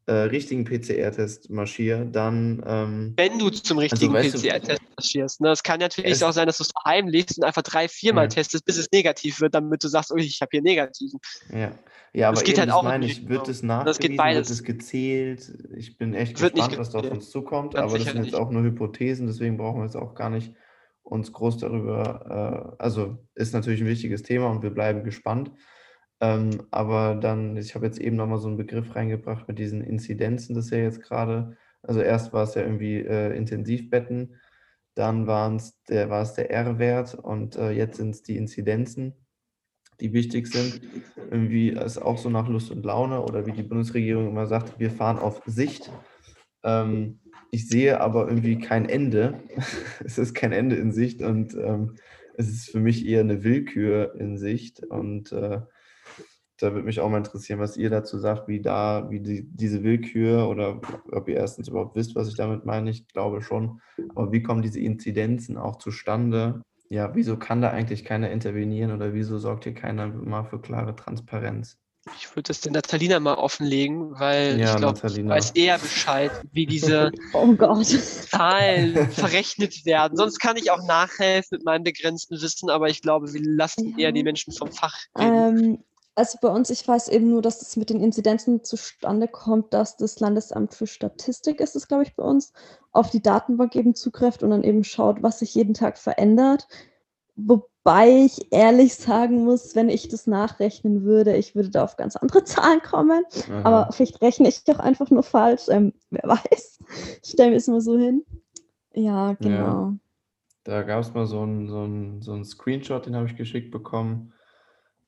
äh, richtigen PCR-Test marschiere, dann. Ähm, wenn du zum also richtigen also, PCR-Test marschierst. Ne? Es kann natürlich auch sein, dass du es daheim legst und einfach drei, viermal ja. testest, bis es negativ wird, damit du sagst, oh, ich habe hier negativen. Ja, ja aber das geht eben, halt auch meine ich, wird es nachgewiesen, wird es gezählt? Ich bin echt wird gespannt, was da auf uns zukommt, Ganz aber das sind jetzt nicht. auch nur Hypothesen, deswegen brauchen wir jetzt auch gar nicht uns groß darüber, äh, also ist natürlich ein wichtiges Thema und wir bleiben gespannt. Ähm, aber dann, ich habe jetzt eben nochmal so einen Begriff reingebracht mit diesen Inzidenzen, das ist ja jetzt gerade, also erst war es ja irgendwie äh, Intensivbetten, dann der, war es der R-Wert und äh, jetzt sind es die Inzidenzen, die wichtig sind. Irgendwie ist auch so nach Lust und Laune oder wie die Bundesregierung immer sagt, wir fahren auf Sicht. Ähm, ich sehe aber irgendwie kein Ende. <laughs> es ist kein Ende in Sicht und ähm, es ist für mich eher eine Willkür in Sicht und äh, da würde mich auch mal interessieren, was ihr dazu sagt, wie da, wie die, diese Willkür oder ob ihr erstens überhaupt wisst, was ich damit meine. Ich glaube schon. Aber wie kommen diese Inzidenzen auch zustande? Ja, wieso kann da eigentlich keiner intervenieren oder wieso sorgt hier keiner mal für klare Transparenz? Ich würde das der Natalina mal offenlegen, weil ja, ich glaube, weiß eher Bescheid, wie diese <laughs> oh Zahlen verrechnet werden. Sonst kann ich auch nachhelfen mit meinem begrenzten Wissen, aber ich glaube, wir lassen eher die Menschen vom Fach reden. Ähm, also bei uns, ich weiß eben nur, dass es mit den Inzidenzen zustande kommt, dass das Landesamt für Statistik ist es, glaube ich, bei uns, auf die Datenbank eben zugreift und dann eben schaut, was sich jeden Tag verändert. Wobei ich ehrlich sagen muss, wenn ich das nachrechnen würde, ich würde da auf ganz andere <laughs> Zahlen kommen. Aha. Aber vielleicht rechne ich doch einfach nur falsch. Ähm, wer weiß. Ich stelle mir es mal so hin. Ja, genau. Ja. Da gab es mal so einen so so ein Screenshot, den habe ich geschickt bekommen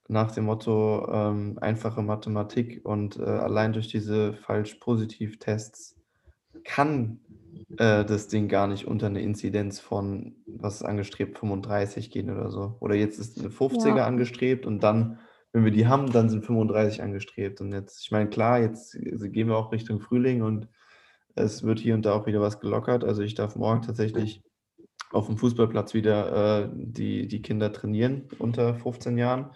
nach dem Motto ähm, einfache Mathematik und äh, allein durch diese falsch-positiv-Tests kann äh, das Ding gar nicht unter eine Inzidenz von, was ist angestrebt, 35 gehen oder so. Oder jetzt ist eine 50er ja. angestrebt und dann, wenn wir die haben, dann sind 35 angestrebt. Und jetzt, ich meine, klar, jetzt gehen wir auch Richtung Frühling und Es wird hier und da auch wieder was gelockert. Also ich darf morgen tatsächlich auf dem Fußballplatz wieder äh, die, die Kinder trainieren unter 15 Jahren.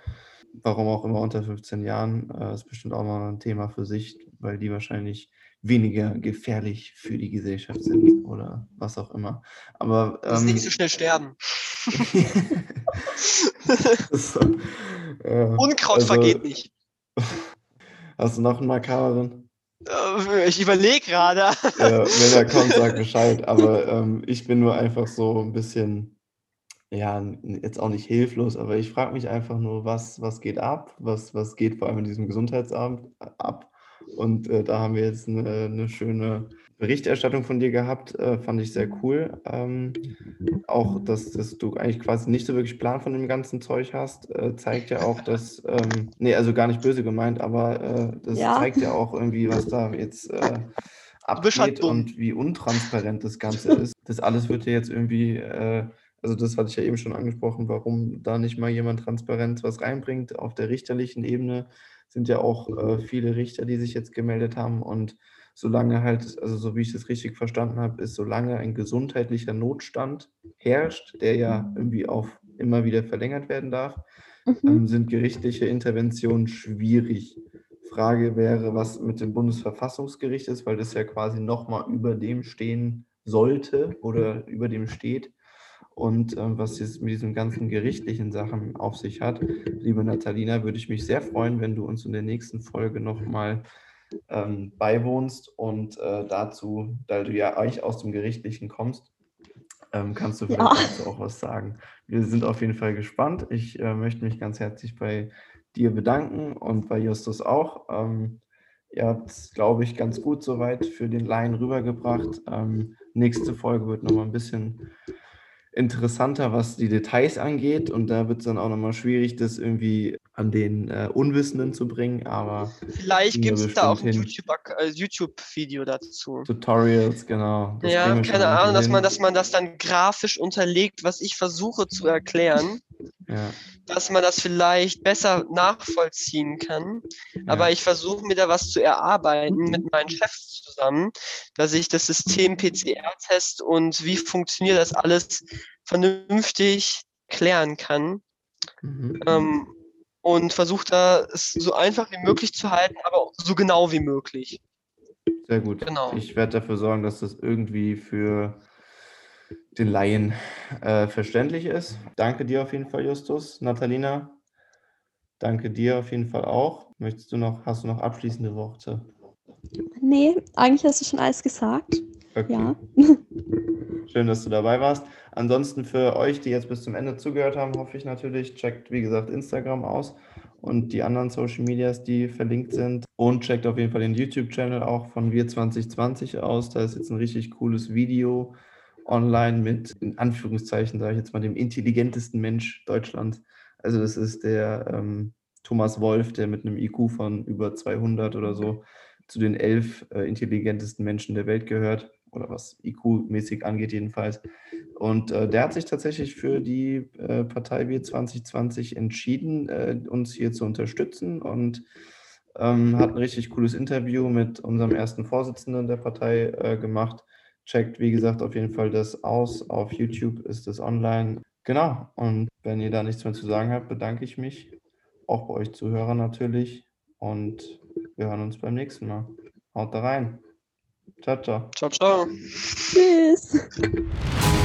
Warum auch immer unter 15 Jahren, äh, ist bestimmt auch mal ein Thema für sich, weil die wahrscheinlich weniger gefährlich für die Gesellschaft sind oder was auch immer. Aber ähm, dass nicht so schnell sterben. <laughs> so, äh, Unkraut also, vergeht nicht. Hast du noch einen makaberen? Äh, ich überlege gerade. Ja, wenn er kommt, sag <laughs> Bescheid. Aber ähm, ich bin nur einfach so ein bisschen, ja, jetzt auch nicht hilflos, aber ich frage mich einfach nur, was, was geht ab? Was, was geht vor allem in diesem Gesundheitsamt ab? Und äh, da haben wir jetzt eine, eine, schöne Berichterstattung von dir gehabt. Äh, fand ich sehr cool. Ähm, auch, dass, dass, du eigentlich quasi nicht so wirklich Plan von dem ganzen Zeug hast, äh, zeigt ja auch, dass, ähm, nee, also gar nicht böse gemeint, aber äh, das ja. zeigt ja auch irgendwie, was da jetzt äh, halt abgeht und wie untransparent das Ganze ist. Das alles wird ja jetzt irgendwie äh, also das hatte ich ja eben schon angesprochen, warum da nicht mal jemand transparent was reinbringt auf der richterlichen Ebene sind ja auch äh, viele Richter, die sich jetzt gemeldet haben. Und solange halt, also so wie ich das richtig verstanden habe, ist, solange ein gesundheitlicher Notstand herrscht, der ja irgendwie auf immer wieder verlängert werden darf, mhm. ähm, sind gerichtliche Interventionen schwierig. Frage wäre, was mit dem Bundesverfassungsgericht ist, weil das ja quasi nochmal über dem stehen sollte oder über dem steht und äh, was es mit diesen ganzen gerichtlichen Sachen auf sich hat. Liebe Natalina, würde ich mich sehr freuen, wenn du uns in der nächsten Folge nochmal ähm, beiwohnst und äh, dazu, da du ja eigentlich aus dem Gerichtlichen kommst, ähm, kannst du vielleicht ja. dazu auch was sagen. Wir sind auf jeden Fall gespannt. Ich äh, möchte mich ganz herzlich bei dir bedanken und bei Justus auch. Ähm, ihr habt es, glaube ich, ganz gut soweit für den Laien rübergebracht. Ähm, nächste Folge wird nochmal ein bisschen interessanter, was die Details angeht. Und da wird es dann auch nochmal schwierig, das irgendwie an den äh, Unwissenden zu bringen. Aber vielleicht gibt es da auch ein äh, YouTube-Video YouTube dazu. Tutorials, genau. Das ja, keine Ahnung, dass man, dass man das dann grafisch unterlegt, was ich versuche zu erklären. Ja. Dass man das vielleicht besser nachvollziehen kann. Ja. Aber ich versuche mir da was zu erarbeiten mit meinen Chefs zusammen, dass ich das System PCR-Test und wie funktioniert das alles vernünftig klären kann. Mhm. Ähm, und versuche da es so einfach wie möglich zu halten, aber auch so genau wie möglich. Sehr gut. Genau. Ich werde dafür sorgen, dass das irgendwie für den Laien äh, verständlich ist. Danke dir auf jeden Fall, Justus. Natalina, danke dir auf jeden Fall auch. Möchtest du noch, hast du noch abschließende Worte? Nee, eigentlich hast du schon alles gesagt. Okay. Ja. <laughs> Schön, dass du dabei warst. Ansonsten für euch, die jetzt bis zum Ende zugehört haben, hoffe ich natürlich, checkt wie gesagt Instagram aus und die anderen Social Medias, die verlinkt sind. Und checkt auf jeden Fall den YouTube-Channel auch von Wir 2020 aus. Da ist jetzt ein richtig cooles Video online mit, in Anführungszeichen, sage ich jetzt mal, dem intelligentesten Mensch Deutschlands. Also das ist der ähm, Thomas Wolf, der mit einem IQ von über 200 oder so zu den elf äh, intelligentesten Menschen der Welt gehört oder was IQ-mäßig angeht jedenfalls. Und äh, der hat sich tatsächlich für die äh, Partei Wir 2020 entschieden, äh, uns hier zu unterstützen und ähm, hat ein richtig cooles Interview mit unserem ersten Vorsitzenden der Partei äh, gemacht. Checkt, wie gesagt, auf jeden Fall das aus. Auf YouTube ist es online. Genau. Und wenn ihr da nichts mehr zu sagen habt, bedanke ich mich. Auch bei euch Zuhörern natürlich. Und wir hören uns beim nächsten Mal. Haut da rein. Ciao, ciao. Ciao, ciao. Tschüss. <laughs>